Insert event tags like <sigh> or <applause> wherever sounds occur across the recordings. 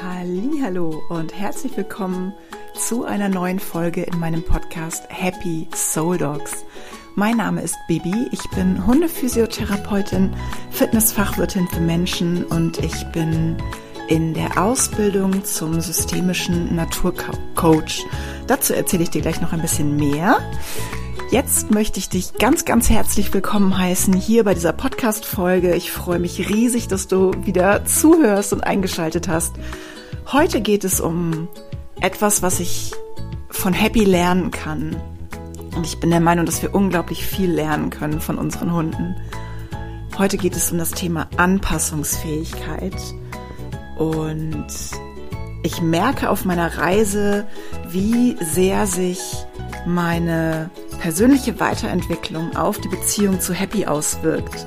Hallo und herzlich willkommen zu einer neuen Folge in meinem Podcast Happy Soul Dogs. Mein Name ist Bibi, ich bin Hundephysiotherapeutin, Fitnessfachwirtin für Menschen und ich bin in der Ausbildung zum systemischen Naturcoach. Dazu erzähle ich dir gleich noch ein bisschen mehr. Jetzt möchte ich dich ganz, ganz herzlich willkommen heißen hier bei dieser Podcast-Folge. Ich freue mich riesig, dass du wieder zuhörst und eingeschaltet hast. Heute geht es um etwas, was ich von Happy lernen kann. Und ich bin der Meinung, dass wir unglaublich viel lernen können von unseren Hunden. Heute geht es um das Thema Anpassungsfähigkeit. Und ich merke auf meiner Reise, wie sehr sich meine persönliche Weiterentwicklung auf die Beziehung zu Happy auswirkt.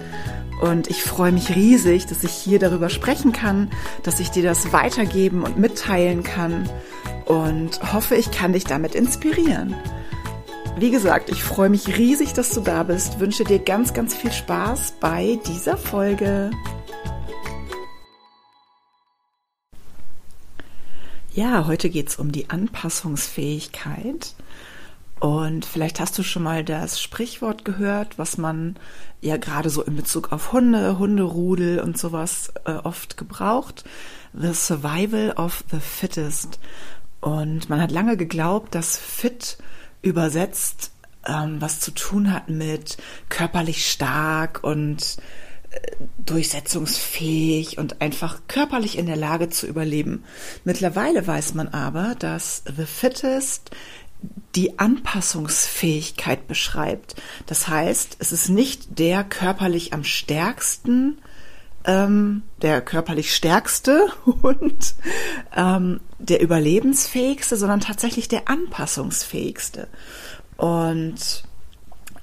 Und ich freue mich riesig, dass ich hier darüber sprechen kann, dass ich dir das weitergeben und mitteilen kann und hoffe, ich kann dich damit inspirieren. Wie gesagt, ich freue mich riesig, dass du da bist, wünsche dir ganz, ganz viel Spaß bei dieser Folge. Ja, heute geht es um die Anpassungsfähigkeit. Und vielleicht hast du schon mal das Sprichwort gehört, was man ja gerade so in Bezug auf Hunde, Hunderudel und sowas äh, oft gebraucht. The Survival of the Fittest. Und man hat lange geglaubt, dass fit übersetzt ähm, was zu tun hat mit körperlich stark und äh, durchsetzungsfähig und einfach körperlich in der Lage zu überleben. Mittlerweile weiß man aber, dass The Fittest die Anpassungsfähigkeit beschreibt. Das heißt, es ist nicht der körperlich am stärksten, ähm, der körperlich stärkste <laughs> und ähm, der überlebensfähigste, sondern tatsächlich der anpassungsfähigste. Und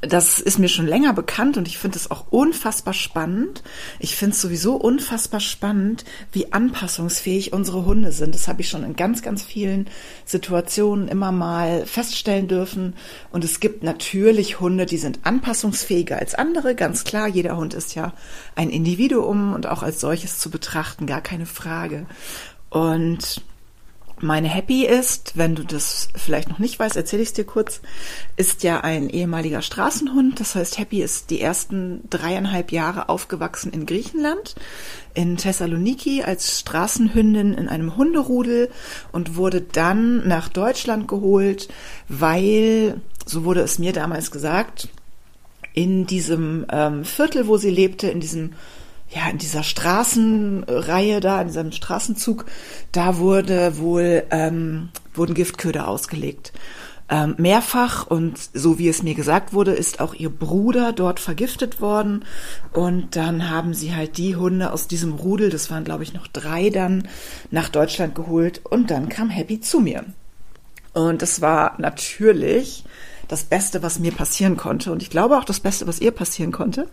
das ist mir schon länger bekannt und ich finde es auch unfassbar spannend. Ich finde es sowieso unfassbar spannend, wie anpassungsfähig unsere Hunde sind. Das habe ich schon in ganz, ganz vielen Situationen immer mal feststellen dürfen. Und es gibt natürlich Hunde, die sind anpassungsfähiger als andere. Ganz klar, jeder Hund ist ja ein Individuum und auch als solches zu betrachten, gar keine Frage. Und meine Happy ist, wenn du das vielleicht noch nicht weißt, erzähle ich es dir kurz, ist ja ein ehemaliger Straßenhund. Das heißt, Happy ist die ersten dreieinhalb Jahre aufgewachsen in Griechenland, in Thessaloniki als Straßenhündin in einem Hunderudel und wurde dann nach Deutschland geholt, weil, so wurde es mir damals gesagt, in diesem ähm, Viertel, wo sie lebte, in diesem ja, in dieser Straßenreihe da, in diesem Straßenzug, da wurde wohl, ähm, wurden Giftköder ausgelegt. Ähm, mehrfach und so wie es mir gesagt wurde, ist auch ihr Bruder dort vergiftet worden. Und dann haben sie halt die Hunde aus diesem Rudel, das waren glaube ich noch drei dann, nach Deutschland geholt und dann kam Happy zu mir. Und das war natürlich das Beste, was mir passieren konnte. Und ich glaube auch das Beste, was ihr passieren konnte.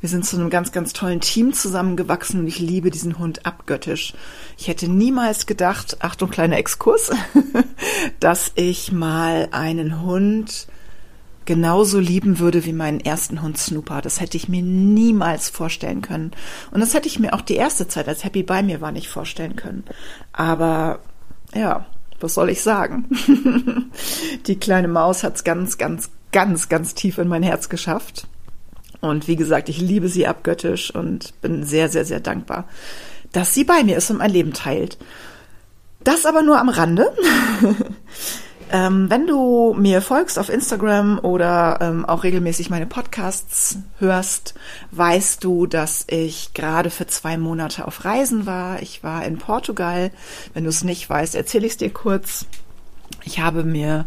Wir sind zu einem ganz, ganz tollen Team zusammengewachsen und ich liebe diesen Hund abgöttisch. Ich hätte niemals gedacht, Achtung, kleiner Exkurs, <laughs> dass ich mal einen Hund genauso lieben würde wie meinen ersten Hund Snooper. Das hätte ich mir niemals vorstellen können. Und das hätte ich mir auch die erste Zeit, als Happy bei mir war, nicht vorstellen können. Aber ja, was soll ich sagen? <laughs> die kleine Maus hat es ganz, ganz, ganz, ganz tief in mein Herz geschafft. Und wie gesagt, ich liebe sie abgöttisch und bin sehr, sehr, sehr dankbar, dass sie bei mir ist und mein Leben teilt. Das aber nur am Rande. <laughs> Ähm, wenn du mir folgst auf Instagram oder ähm, auch regelmäßig meine Podcasts hörst, weißt du, dass ich gerade für zwei Monate auf Reisen war. Ich war in Portugal. Wenn du es nicht weißt, erzähle ich es dir kurz. Ich habe mir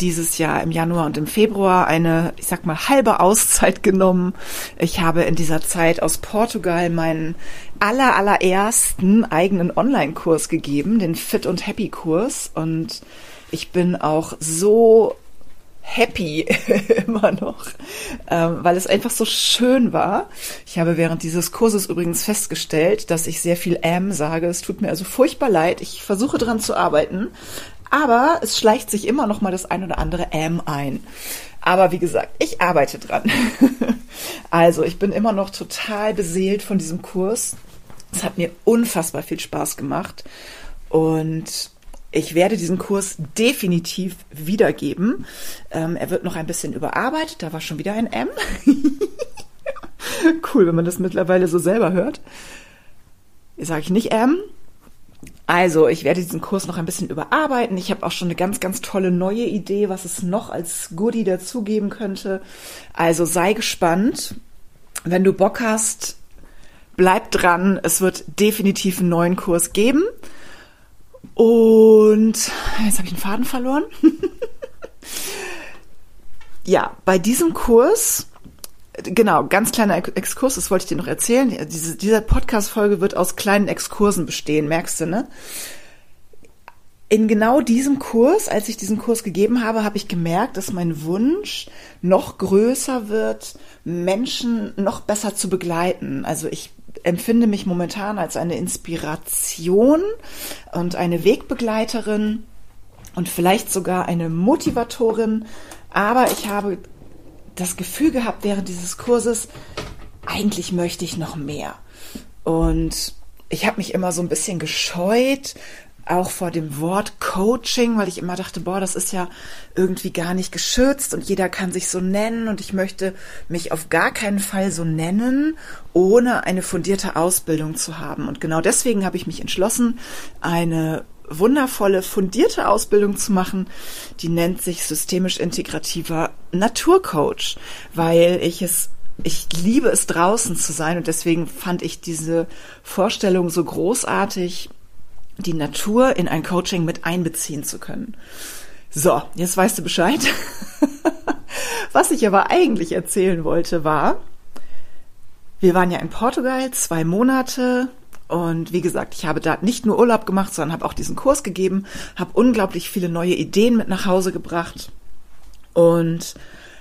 dieses Jahr im Januar und im Februar eine, ich sag mal, halbe Auszeit <laughs> genommen. Ich habe in dieser Zeit aus Portugal meinen aller, allerersten eigenen Online-Kurs gegeben, den Fit und Happy Kurs und ich bin auch so happy <laughs> immer noch, ähm, weil es einfach so schön war. Ich habe während dieses Kurses übrigens festgestellt, dass ich sehr viel am sage. Es tut mir also furchtbar leid. Ich versuche dran zu arbeiten, aber es schleicht sich immer noch mal das ein oder andere am ein. Aber wie gesagt, ich arbeite dran. <laughs> also ich bin immer noch total beseelt von diesem Kurs. Es hat mir unfassbar viel Spaß gemacht. Und ich werde diesen Kurs definitiv wiedergeben. Ähm, er wird noch ein bisschen überarbeitet. Da war schon wieder ein M. <laughs> cool, wenn man das mittlerweile so selber hört. Sage ich nicht M. Also, ich werde diesen Kurs noch ein bisschen überarbeiten. Ich habe auch schon eine ganz, ganz tolle neue Idee, was es noch als Goodie dazugeben könnte. Also sei gespannt. Wenn du Bock hast, bleib dran. Es wird definitiv einen neuen Kurs geben. Und jetzt habe ich den Faden verloren. <laughs> ja, bei diesem Kurs, genau, ganz kleiner Exkurs, das wollte ich dir noch erzählen. Diese, diese Podcast-Folge wird aus kleinen Exkursen bestehen, merkst du, ne? In genau diesem Kurs, als ich diesen Kurs gegeben habe, habe ich gemerkt, dass mein Wunsch noch größer wird, Menschen noch besser zu begleiten. Also ich empfinde mich momentan als eine Inspiration und eine Wegbegleiterin und vielleicht sogar eine Motivatorin. Aber ich habe das Gefühl gehabt während dieses Kurses, eigentlich möchte ich noch mehr. Und ich habe mich immer so ein bisschen gescheut, auch vor dem Wort Coaching, weil ich immer dachte, boah, das ist ja irgendwie gar nicht geschützt und jeder kann sich so nennen und ich möchte mich auf gar keinen Fall so nennen, ohne eine fundierte Ausbildung zu haben. Und genau deswegen habe ich mich entschlossen, eine wundervolle, fundierte Ausbildung zu machen, die nennt sich systemisch integrativer Naturcoach, weil ich es ich liebe es draußen zu sein und deswegen fand ich diese Vorstellung so großartig, die Natur in ein Coaching mit einbeziehen zu können. So, jetzt weißt du Bescheid. <laughs> Was ich aber eigentlich erzählen wollte war, wir waren ja in Portugal zwei Monate und wie gesagt, ich habe da nicht nur Urlaub gemacht, sondern habe auch diesen Kurs gegeben, habe unglaublich viele neue Ideen mit nach Hause gebracht und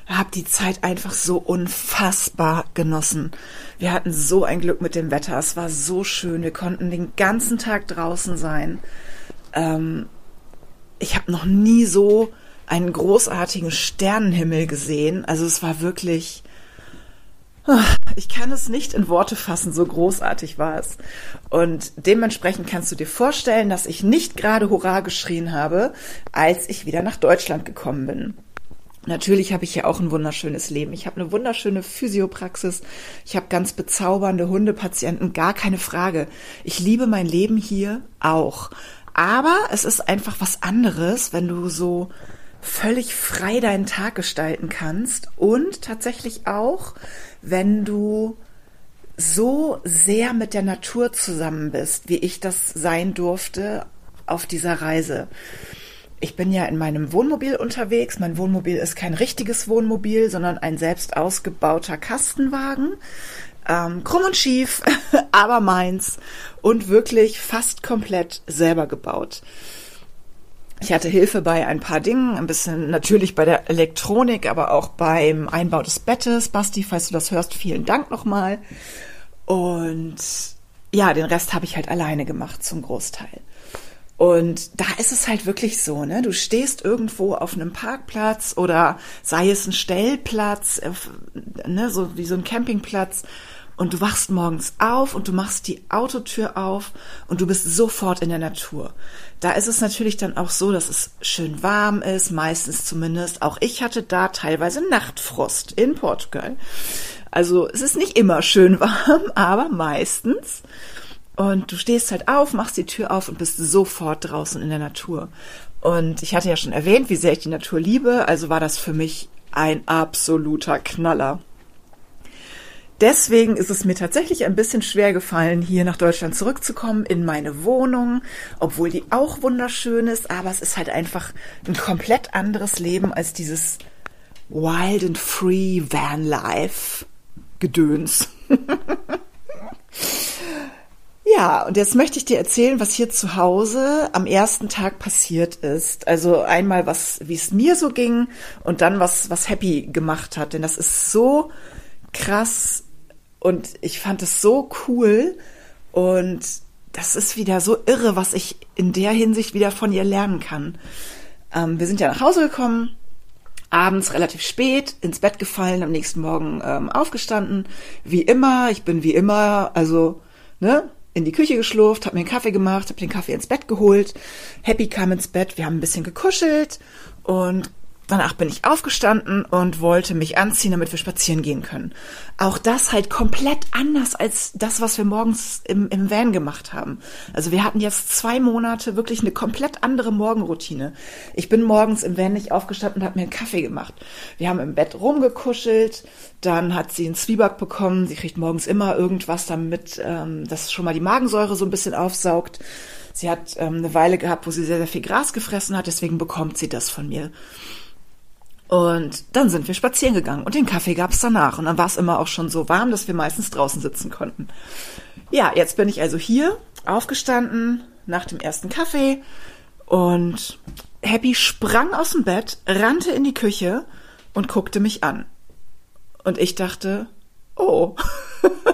habe die Zeit einfach so unfassbar genossen. Wir hatten so ein Glück mit dem Wetter. Es war so schön. Wir konnten den ganzen Tag draußen sein. Ähm, ich habe noch nie so einen großartigen Sternenhimmel gesehen. Also es war wirklich. Ich kann es nicht in Worte fassen, so großartig war es. Und dementsprechend kannst du dir vorstellen, dass ich nicht gerade Hurra geschrien habe, als ich wieder nach Deutschland gekommen bin. Natürlich habe ich hier auch ein wunderschönes Leben. Ich habe eine wunderschöne Physiopraxis. Ich habe ganz bezaubernde Hundepatienten, gar keine Frage. Ich liebe mein Leben hier auch. Aber es ist einfach was anderes, wenn du so völlig frei deinen Tag gestalten kannst und tatsächlich auch, wenn du so sehr mit der Natur zusammen bist, wie ich das sein durfte auf dieser Reise ich bin ja in meinem Wohnmobil unterwegs. Mein Wohnmobil ist kein richtiges Wohnmobil, sondern ein selbst ausgebauter Kastenwagen. Ähm, krumm und schief, <laughs> aber meins und wirklich fast komplett selber gebaut. Ich hatte Hilfe bei ein paar Dingen, ein bisschen natürlich bei der Elektronik, aber auch beim Einbau des Bettes. Basti, falls du das hörst, vielen Dank nochmal. Und ja, den Rest habe ich halt alleine gemacht zum Großteil. Und da ist es halt wirklich so, ne? Du stehst irgendwo auf einem Parkplatz oder sei es ein Stellplatz, ne, so wie so ein Campingplatz und du wachst morgens auf und du machst die Autotür auf und du bist sofort in der Natur. Da ist es natürlich dann auch so, dass es schön warm ist, meistens zumindest. Auch ich hatte da teilweise Nachtfrost in Portugal. Also es ist nicht immer schön <laughs> warm, aber meistens. Und du stehst halt auf, machst die Tür auf und bist sofort draußen in der Natur. Und ich hatte ja schon erwähnt, wie sehr ich die Natur liebe, also war das für mich ein absoluter Knaller. Deswegen ist es mir tatsächlich ein bisschen schwer gefallen, hier nach Deutschland zurückzukommen, in meine Wohnung, obwohl die auch wunderschön ist, aber es ist halt einfach ein komplett anderes Leben als dieses Wild and Free Van Life Gedöns. <laughs> Ja, und jetzt möchte ich dir erzählen, was hier zu Hause am ersten Tag passiert ist. Also einmal was, wie es mir so ging und dann was, was Happy gemacht hat. Denn das ist so krass und ich fand es so cool und das ist wieder so irre, was ich in der Hinsicht wieder von ihr lernen kann. Ähm, wir sind ja nach Hause gekommen, abends relativ spät ins Bett gefallen, am nächsten Morgen ähm, aufgestanden. Wie immer, ich bin wie immer, also ne, in die Küche geschlurft, habe mir einen Kaffee gemacht, habe den Kaffee ins Bett geholt. Happy kam ins Bett, wir haben ein bisschen gekuschelt und Danach bin ich aufgestanden und wollte mich anziehen, damit wir spazieren gehen können. Auch das halt komplett anders als das, was wir morgens im, im Van gemacht haben. Also wir hatten jetzt zwei Monate wirklich eine komplett andere Morgenroutine. Ich bin morgens im Van nicht aufgestanden und habe mir einen Kaffee gemacht. Wir haben im Bett rumgekuschelt, dann hat sie einen Zwieback bekommen. Sie kriegt morgens immer irgendwas damit, ähm, das schon mal die Magensäure so ein bisschen aufsaugt. Sie hat ähm, eine Weile gehabt, wo sie sehr, sehr viel Gras gefressen hat, deswegen bekommt sie das von mir. Und dann sind wir spazieren gegangen und den Kaffee gab es danach. Und dann war es immer auch schon so warm, dass wir meistens draußen sitzen konnten. Ja, jetzt bin ich also hier aufgestanden nach dem ersten Kaffee und Happy sprang aus dem Bett, rannte in die Küche und guckte mich an. Und ich dachte, oh, <laughs>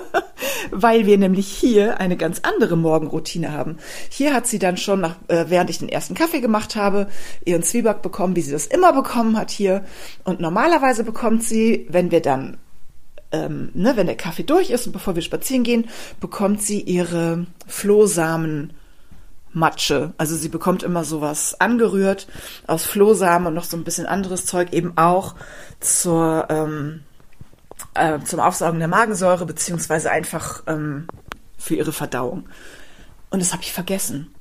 weil wir nämlich hier eine ganz andere Morgenroutine haben. Hier hat sie dann schon, nach, äh, während ich den ersten Kaffee gemacht habe, ihren Zwieback bekommen, wie sie das immer bekommen hat hier. Und normalerweise bekommt sie, wenn wir dann ähm, ne, wenn der Kaffee durch ist und bevor wir spazieren gehen, bekommt sie ihre Flohsamen Matsche. Also sie bekommt immer sowas angerührt aus Flohsamen und noch so ein bisschen anderes Zeug eben auch zur ähm, äh, zum Aufsaugen der Magensäure, beziehungsweise einfach ähm, für ihre Verdauung. Und das habe ich vergessen.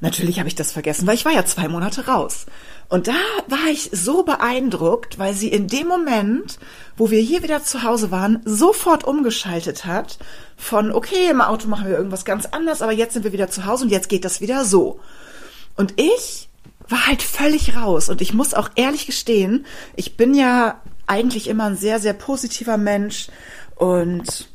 Natürlich habe ich das vergessen, weil ich war ja zwei Monate raus. Und da war ich so beeindruckt, weil sie in dem Moment, wo wir hier wieder zu Hause waren, sofort umgeschaltet hat von, okay, im Auto machen wir irgendwas ganz anderes, aber jetzt sind wir wieder zu Hause und jetzt geht das wieder so. Und ich war halt völlig raus. Und ich muss auch ehrlich gestehen, ich bin ja eigentlich immer ein sehr, sehr positiver Mensch. Und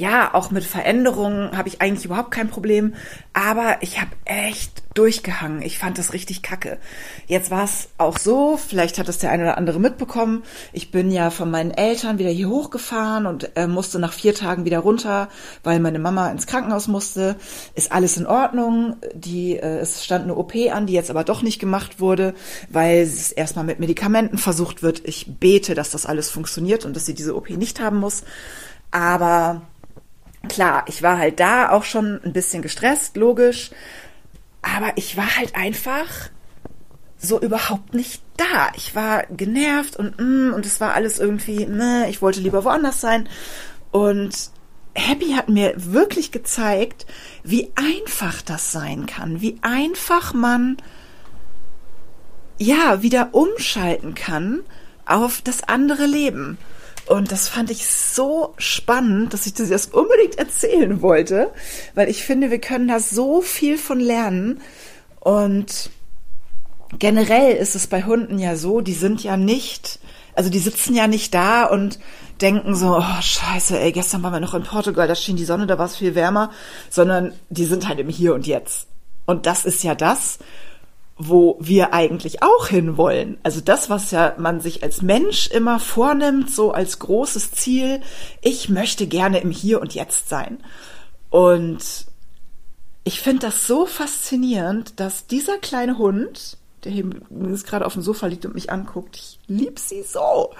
ja, auch mit Veränderungen habe ich eigentlich überhaupt kein Problem, aber ich habe echt durchgehangen. Ich fand das richtig kacke. Jetzt war es auch so, vielleicht hat es der eine oder andere mitbekommen. Ich bin ja von meinen Eltern wieder hier hochgefahren und äh, musste nach vier Tagen wieder runter, weil meine Mama ins Krankenhaus musste. Ist alles in Ordnung. Die, äh, es stand eine OP an, die jetzt aber doch nicht gemacht wurde, weil es erstmal mit Medikamenten versucht wird. Ich bete, dass das alles funktioniert und dass sie diese OP nicht haben muss. Aber klar, ich war halt da auch schon ein bisschen gestresst, logisch. Aber ich war halt einfach so überhaupt nicht da. Ich war genervt und mm, und es war alles irgendwie, ne, ich wollte lieber woanders sein. Und Happy hat mir wirklich gezeigt, wie einfach das sein kann, wie einfach man ja wieder umschalten kann auf das andere Leben. Und das fand ich so spannend, dass ich das unbedingt erzählen wollte, weil ich finde, wir können da so viel von lernen. Und generell ist es bei Hunden ja so, die sind ja nicht, also die sitzen ja nicht da und denken so, oh scheiße, ey, gestern waren wir noch in Portugal, da schien die Sonne, da war es viel wärmer, sondern die sind halt im Hier und Jetzt. Und das ist ja das, wo wir eigentlich auch hinwollen. Also das, was ja man sich als Mensch immer vornimmt, so als großes Ziel, ich möchte gerne im Hier und Jetzt sein. Und ich finde das so faszinierend, dass dieser kleine Hund, der hier gerade auf dem Sofa liegt und mich anguckt, ich lieb sie so,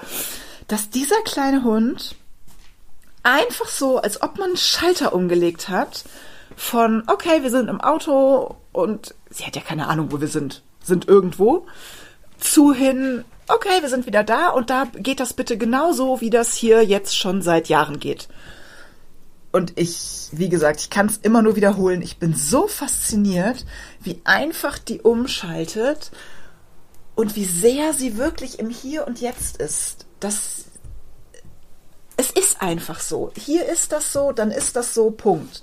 dass dieser kleine Hund einfach so, als ob man einen Schalter umgelegt hat, von, okay, wir sind im Auto und sie hat ja keine Ahnung, wo wir sind, sind irgendwo, zu hin, okay, wir sind wieder da und da geht das bitte genauso, wie das hier jetzt schon seit Jahren geht. Und ich, wie gesagt, ich kann es immer nur wiederholen. Ich bin so fasziniert, wie einfach die umschaltet und wie sehr sie wirklich im Hier und Jetzt ist. Das, es ist einfach so. Hier ist das so, dann ist das so, Punkt.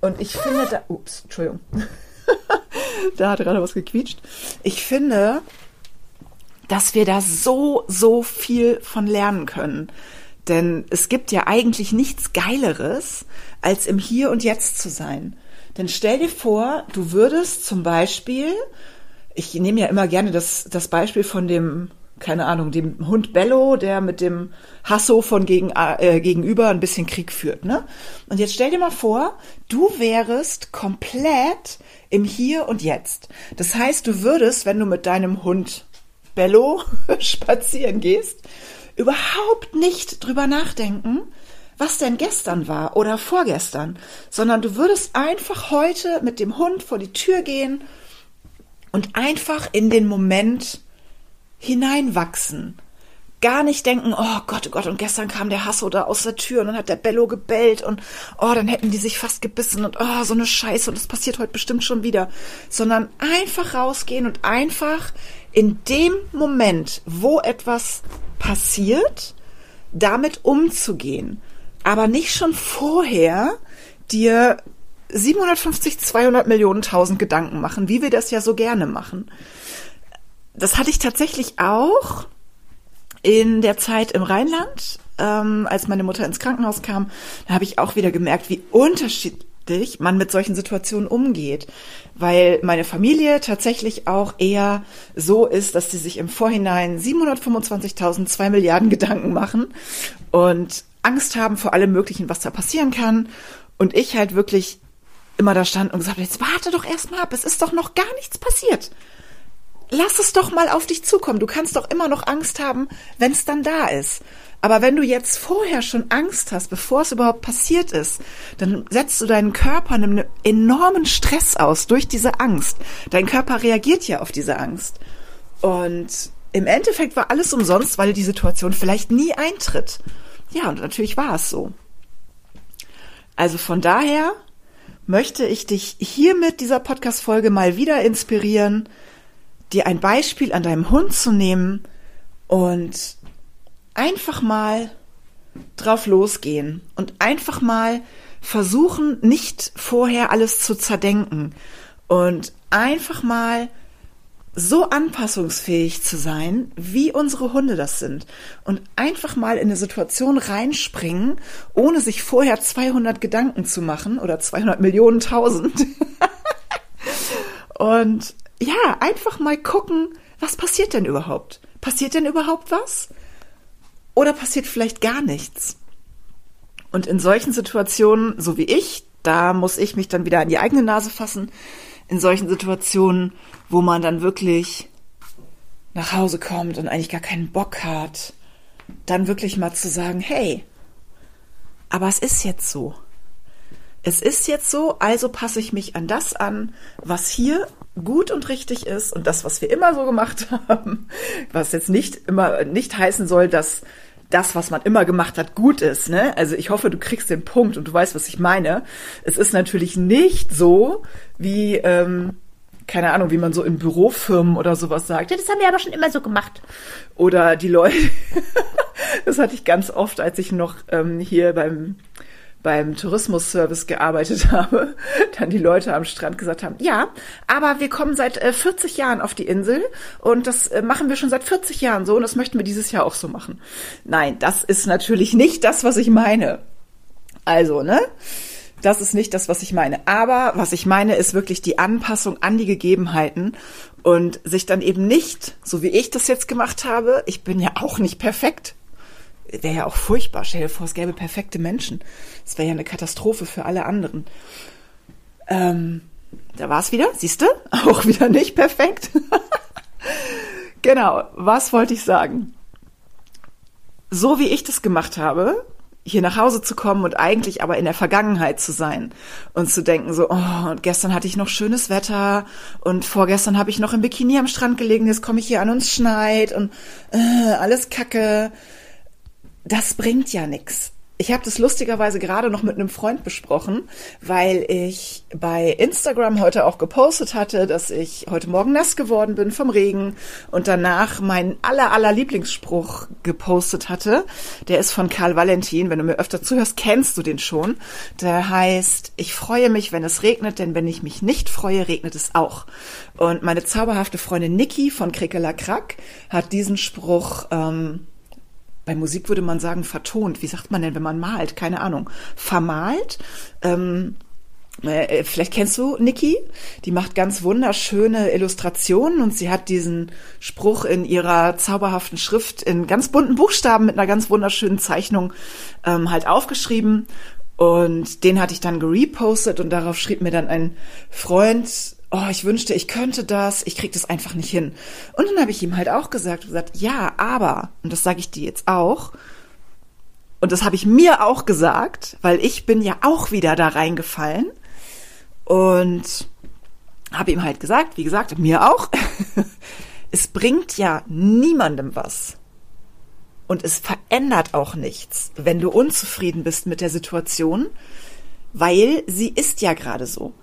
Und ich finde da, ups, Entschuldigung. <laughs> da hat gerade was gequietscht. Ich finde, dass wir da so, so viel von lernen können. Denn es gibt ja eigentlich nichts Geileres, als im Hier und Jetzt zu sein. Denn stell dir vor, du würdest zum Beispiel, ich nehme ja immer gerne das, das Beispiel von dem keine Ahnung, dem Hund Bello, der mit dem Hasso von gegen, äh, gegenüber ein bisschen Krieg führt, ne? Und jetzt stell dir mal vor, du wärest komplett im Hier und Jetzt. Das heißt, du würdest, wenn du mit deinem Hund Bello <laughs> spazieren gehst, überhaupt nicht drüber nachdenken, was denn gestern war oder vorgestern, sondern du würdest einfach heute mit dem Hund vor die Tür gehen und einfach in den Moment hineinwachsen. Gar nicht denken, oh Gott, oh Gott, und gestern kam der Hasso da aus der Tür und dann hat der Bello gebellt und oh, dann hätten die sich fast gebissen und oh, so eine Scheiße und das passiert heute bestimmt schon wieder. Sondern einfach rausgehen und einfach in dem Moment, wo etwas passiert, damit umzugehen. Aber nicht schon vorher dir 750, 200 Millionen, 1000 Gedanken machen, wie wir das ja so gerne machen. Das hatte ich tatsächlich auch in der Zeit im Rheinland, ähm, als meine Mutter ins Krankenhaus kam. Da habe ich auch wieder gemerkt, wie unterschiedlich man mit solchen Situationen umgeht. Weil meine Familie tatsächlich auch eher so ist, dass sie sich im Vorhinein 725.000, 2 Milliarden Gedanken machen und Angst haben vor allem Möglichen, was da passieren kann. Und ich halt wirklich immer da stand und gesagt, jetzt warte doch erstmal ab, es ist doch noch gar nichts passiert. Lass es doch mal auf dich zukommen. Du kannst doch immer noch Angst haben, wenn es dann da ist. Aber wenn du jetzt vorher schon Angst hast, bevor es überhaupt passiert ist, dann setzt du deinen Körper einem enormen Stress aus durch diese Angst. Dein Körper reagiert ja auf diese Angst. Und im Endeffekt war alles umsonst, weil die Situation vielleicht nie eintritt. Ja, und natürlich war es so. Also von daher möchte ich dich hier mit dieser Podcast-Folge mal wieder inspirieren, dir ein Beispiel an deinem Hund zu nehmen und einfach mal drauf losgehen und einfach mal versuchen, nicht vorher alles zu zerdenken und einfach mal so anpassungsfähig zu sein, wie unsere Hunde das sind und einfach mal in eine Situation reinspringen, ohne sich vorher 200 Gedanken zu machen oder 200 Millionen tausend. <laughs> und ja, einfach mal gucken, was passiert denn überhaupt? Passiert denn überhaupt was? Oder passiert vielleicht gar nichts? Und in solchen Situationen, so wie ich, da muss ich mich dann wieder an die eigene Nase fassen, in solchen Situationen, wo man dann wirklich nach Hause kommt und eigentlich gar keinen Bock hat, dann wirklich mal zu sagen, hey, aber es ist jetzt so. Es ist jetzt so, also passe ich mich an das an, was hier gut und richtig ist und das, was wir immer so gemacht <laughs> haben, was jetzt nicht immer nicht heißen soll, dass das, was man immer gemacht hat, gut ist. Ne? Also ich hoffe, du kriegst den Punkt und du weißt, was ich meine. Es ist natürlich nicht so, wie, ähm, keine Ahnung, wie man so in Bürofirmen oder sowas sagt. Ja, das haben wir aber schon immer so gemacht. Oder die Leute, <laughs> das hatte ich ganz oft, als ich noch ähm, hier beim beim Tourismusservice gearbeitet <laughs> habe, dann die Leute am Strand gesagt haben, ja, aber wir kommen seit äh, 40 Jahren auf die Insel und das äh, machen wir schon seit 40 Jahren so und das möchten wir dieses Jahr auch so machen. Nein, das ist natürlich nicht das, was ich meine. Also, ne? Das ist nicht das, was ich meine. Aber was ich meine, ist wirklich die Anpassung an die Gegebenheiten und sich dann eben nicht, so wie ich das jetzt gemacht habe, ich bin ja auch nicht perfekt, wäre ja auch furchtbar. Stell dir vor, es gäbe perfekte Menschen. Das wäre ja eine Katastrophe für alle anderen. Ähm, da war es wieder, siehst du? <laughs> Auch wieder nicht perfekt. <laughs> genau, was wollte ich sagen? So wie ich das gemacht habe, hier nach Hause zu kommen und eigentlich aber in der Vergangenheit zu sein und zu denken so, oh, und gestern hatte ich noch schönes Wetter und vorgestern habe ich noch im Bikini am Strand gelegen, jetzt komme ich hier an und schneit und äh, alles Kacke das bringt ja nichts. Ich habe das lustigerweise gerade noch mit einem Freund besprochen, weil ich bei Instagram heute auch gepostet hatte, dass ich heute Morgen nass geworden bin vom Regen und danach meinen aller aller Lieblingsspruch gepostet hatte. Der ist von Karl Valentin. Wenn du mir öfter zuhörst, kennst du den schon. Der heißt: Ich freue mich, wenn es regnet, denn wenn ich mich nicht freue, regnet es auch. Und meine zauberhafte Freundin Niki von Krickeler Krack hat diesen Spruch ähm, bei Musik würde man sagen vertont. Wie sagt man denn, wenn man malt? Keine Ahnung. Vermalt. Ähm, äh, vielleicht kennst du Niki, die macht ganz wunderschöne Illustrationen und sie hat diesen Spruch in ihrer zauberhaften Schrift in ganz bunten Buchstaben mit einer ganz wunderschönen Zeichnung ähm, halt aufgeschrieben und den hatte ich dann gerepostet und darauf schrieb mir dann ein Freund, oh, ich wünschte, ich könnte das, ich krieg das einfach nicht hin. Und dann habe ich ihm halt auch gesagt, gesagt, ja, aber, und das sage ich dir jetzt auch, Und das habe ich mir auch gesagt, weil ich bin ja auch wieder da reingefallen und habe ihm halt gesagt, wie gesagt, mir auch, <laughs> es bringt ja niemandem was. Und es verändert auch nichts, wenn du unzufrieden bist mit der Situation, weil sie ist ja gerade so.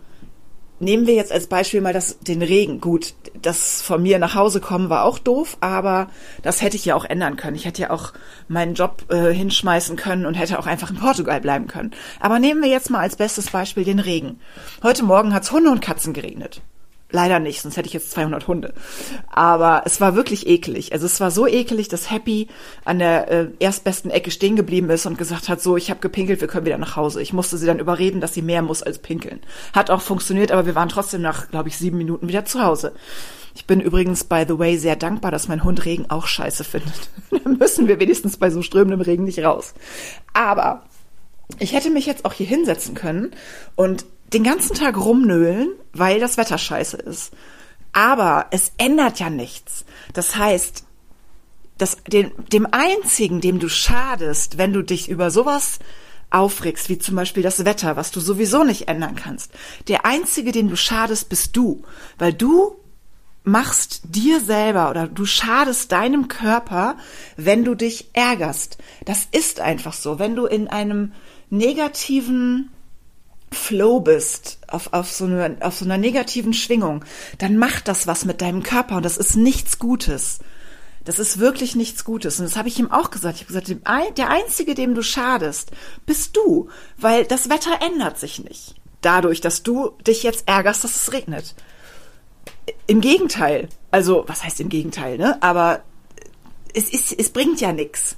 Nehmen wir jetzt als Beispiel mal das, den Regen. Gut, das von mir nach Hause kommen war auch doof, aber das hätte ich ja auch ändern können. Ich hätte ja auch meinen Job äh, hinschmeißen können und hätte auch einfach in Portugal bleiben können. Aber nehmen wir jetzt mal als bestes Beispiel den Regen. Heute Morgen hat's Hunde und Katzen geregnet. Leider nicht, sonst hätte ich jetzt 200 Hunde. Aber es war wirklich eklig. Also es war so ekelig, dass Happy an der äh, erstbesten Ecke stehen geblieben ist und gesagt hat, so, ich habe gepinkelt, wir können wieder nach Hause. Ich musste sie dann überreden, dass sie mehr muss als pinkeln. Hat auch funktioniert, aber wir waren trotzdem nach, glaube ich, sieben Minuten wieder zu Hause. Ich bin übrigens, by the way, sehr dankbar, dass mein Hund Regen auch scheiße findet. <laughs> Dann müssen wir wenigstens bei so strömendem Regen nicht raus. Aber ich hätte mich jetzt auch hier hinsetzen können und den ganzen Tag rumnöhlen, weil das Wetter scheiße ist. Aber es ändert ja nichts. Das heißt, das, dem, dem einzigen, dem du schadest, wenn du dich über sowas aufregst, wie zum Beispiel das Wetter, was du sowieso nicht ändern kannst. Der einzige, den du schadest, bist du, weil du machst dir selber oder du schadest deinem Körper, wenn du dich ärgerst. Das ist einfach so. Wenn du in einem negativen Flow bist, auf, auf, so eine, auf so einer negativen Schwingung, dann macht das was mit deinem Körper und das ist nichts Gutes. Das ist wirklich nichts Gutes. Und das habe ich ihm auch gesagt. Ich habe gesagt, der Einzige, dem du schadest, bist du, weil das Wetter ändert sich nicht. Dadurch, dass du dich jetzt ärgerst, dass es regnet. Im Gegenteil. Also, was heißt im Gegenteil, ne? Aber es, ist, es bringt ja nichts.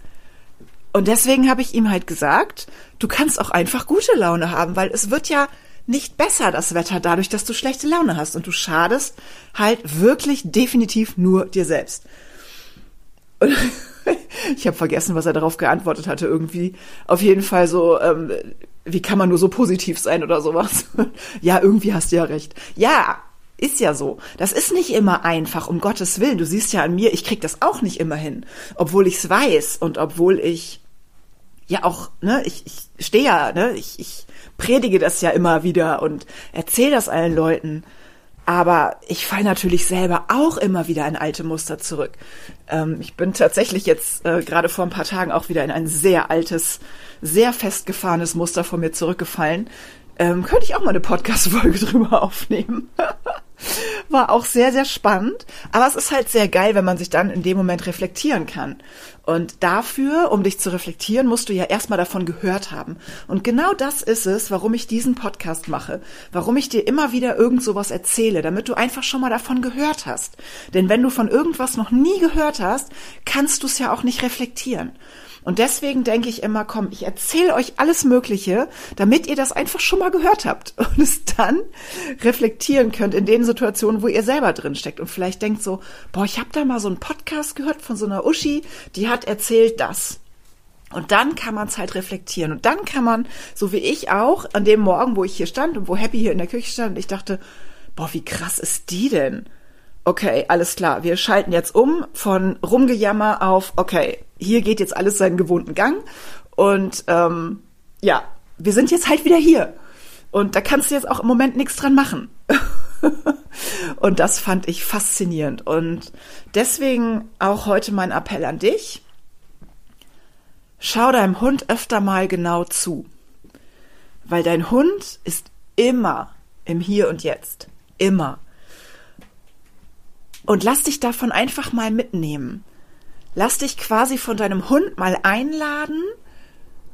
Und deswegen habe ich ihm halt gesagt, du kannst auch einfach gute Laune haben, weil es wird ja nicht besser, das Wetter, dadurch, dass du schlechte Laune hast. Und du schadest halt wirklich definitiv nur dir selbst. Und <laughs> ich habe vergessen, was er darauf geantwortet hatte. Irgendwie auf jeden Fall so, ähm, wie kann man nur so positiv sein oder sowas? <laughs> ja, irgendwie hast du ja recht. Ja, ist ja so. Das ist nicht immer einfach, um Gottes Willen. Du siehst ja an mir, ich krieg das auch nicht immer hin. Obwohl ich's weiß und obwohl ich ja auch, ne, ich, ich stehe ja, ne, ich, ich predige das ja immer wieder und erzähle das allen Leuten. Aber ich falle natürlich selber auch immer wieder in alte Muster zurück. Ähm, ich bin tatsächlich jetzt äh, gerade vor ein paar Tagen auch wieder in ein sehr altes, sehr festgefahrenes Muster von mir zurückgefallen. Ähm, könnte ich auch mal eine Podcast-Folge <laughs> drüber aufnehmen. War auch sehr, sehr spannend. Aber es ist halt sehr geil, wenn man sich dann in dem Moment reflektieren kann. Und dafür, um dich zu reflektieren, musst du ja erstmal davon gehört haben. Und genau das ist es, warum ich diesen Podcast mache. Warum ich dir immer wieder irgend sowas erzähle, damit du einfach schon mal davon gehört hast. Denn wenn du von irgendwas noch nie gehört hast, kannst du es ja auch nicht reflektieren. Und deswegen denke ich immer, komm, ich erzähle euch alles Mögliche, damit ihr das einfach schon mal gehört habt <laughs> und es dann reflektieren könnt in den Situationen, wo ihr selber drin steckt und vielleicht denkt so, boah, ich habe da mal so einen Podcast gehört von so einer Uschi, die hat erzählt das. Und dann kann man es halt reflektieren. Und dann kann man, so wie ich auch, an dem Morgen, wo ich hier stand und wo Happy hier in der Küche stand, ich dachte, boah, wie krass ist die denn? Okay, alles klar, wir schalten jetzt um von Rumgejammer auf, okay, hier geht jetzt alles seinen gewohnten Gang. Und ähm, ja, wir sind jetzt halt wieder hier. Und da kannst du jetzt auch im Moment nichts dran machen. <laughs> und das fand ich faszinierend. Und deswegen auch heute mein Appell an dich. Schau deinem Hund öfter mal genau zu. Weil dein Hund ist immer im Hier und Jetzt. Immer. Und lass dich davon einfach mal mitnehmen lass dich quasi von deinem Hund mal einladen,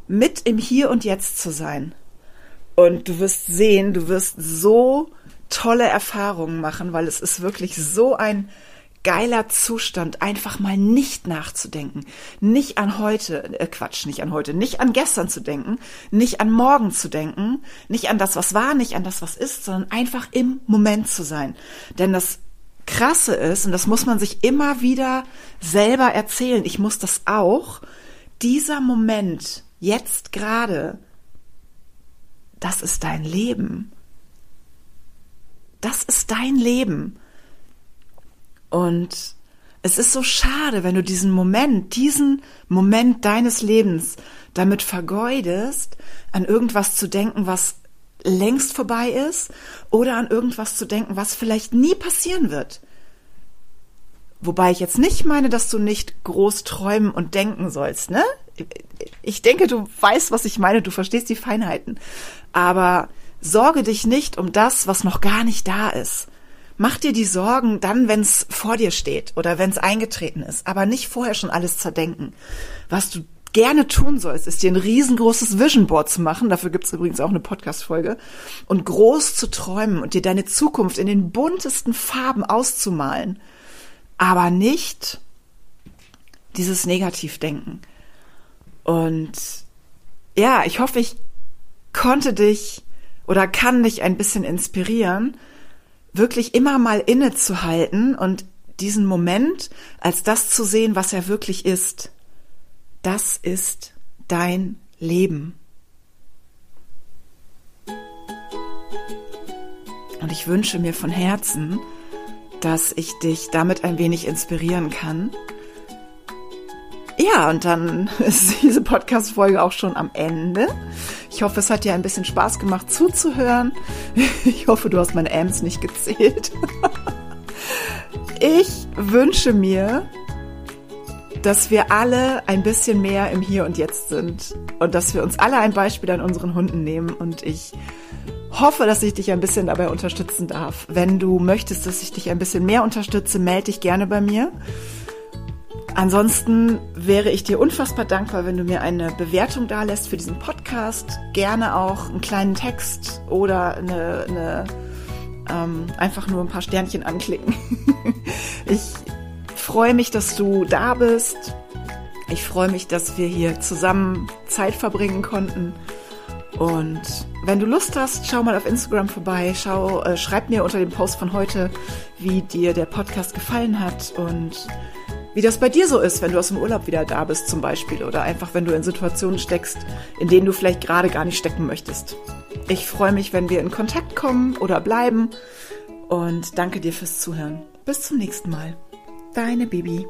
mit im Hier und Jetzt zu sein. Und du wirst sehen, du wirst so tolle Erfahrungen machen, weil es ist wirklich so ein geiler Zustand, einfach mal nicht nachzudenken, nicht an heute, äh Quatsch, nicht an heute, nicht an gestern zu denken, nicht an morgen zu denken, nicht an das, was war, nicht an das, was ist, sondern einfach im Moment zu sein. Denn das Krasse ist, und das muss man sich immer wieder selber erzählen, ich muss das auch, dieser Moment, jetzt gerade, das ist dein Leben. Das ist dein Leben. Und es ist so schade, wenn du diesen Moment, diesen Moment deines Lebens damit vergeudest, an irgendwas zu denken, was längst vorbei ist oder an irgendwas zu denken, was vielleicht nie passieren wird. Wobei ich jetzt nicht meine, dass du nicht groß träumen und denken sollst, ne? Ich denke, du weißt, was ich meine, du verstehst die Feinheiten. Aber sorge dich nicht um das, was noch gar nicht da ist. Mach dir die Sorgen dann, wenn es vor dir steht oder wenn es eingetreten ist, aber nicht vorher schon alles zerdenken. Was du gerne tun sollst, ist dir ein riesengroßes Vision Board zu machen. Dafür gibt's übrigens auch eine Podcast-Folge. Und groß zu träumen und dir deine Zukunft in den buntesten Farben auszumalen. Aber nicht dieses Negativdenken. Und ja, ich hoffe, ich konnte dich oder kann dich ein bisschen inspirieren, wirklich immer mal innezuhalten und diesen Moment als das zu sehen, was er wirklich ist. Das ist dein Leben. Und ich wünsche mir von Herzen, dass ich dich damit ein wenig inspirieren kann. Ja, und dann <laughs> ist diese Podcast-Folge auch schon am Ende. Ich hoffe, es hat dir ein bisschen Spaß gemacht zuzuhören. <laughs> Ich hoffe, du hast meine Amps nicht gezählt. <laughs> Ich wünsche mir, dass wir alle ein bisschen mehr im Hier und Jetzt sind und dass wir uns alle ein Beispiel an unseren Hunden nehmen. Und ich hoffe, dass ich dich ein bisschen dabei unterstützen darf. Wenn du möchtest, dass ich dich ein bisschen mehr unterstütze, melde dich gerne bei mir. Ansonsten wäre ich dir unfassbar dankbar, wenn du mir eine Bewertung da lässt für diesen Podcast. Gerne auch einen kleinen Text oder eine, eine ähm, einfach nur ein paar Sternchen anklicken. <laughs> ich freue mich, dass du da bist. Ich freue mich, dass wir hier zusammen Zeit verbringen konnten. Und wenn du Lust hast, schau mal auf Instagram vorbei, schau, äh, schreib mir unter dem Post von heute, wie dir der Podcast gefallen hat und wie das bei dir so ist, wenn du aus dem Urlaub wieder da bist zum Beispiel oder einfach wenn du in Situationen steckst, in denen du vielleicht gerade gar nicht stecken möchtest. Ich freue mich, wenn wir in Kontakt kommen oder bleiben und danke dir fürs Zuhören. Bis zum nächsten Mal. Deine Bibi.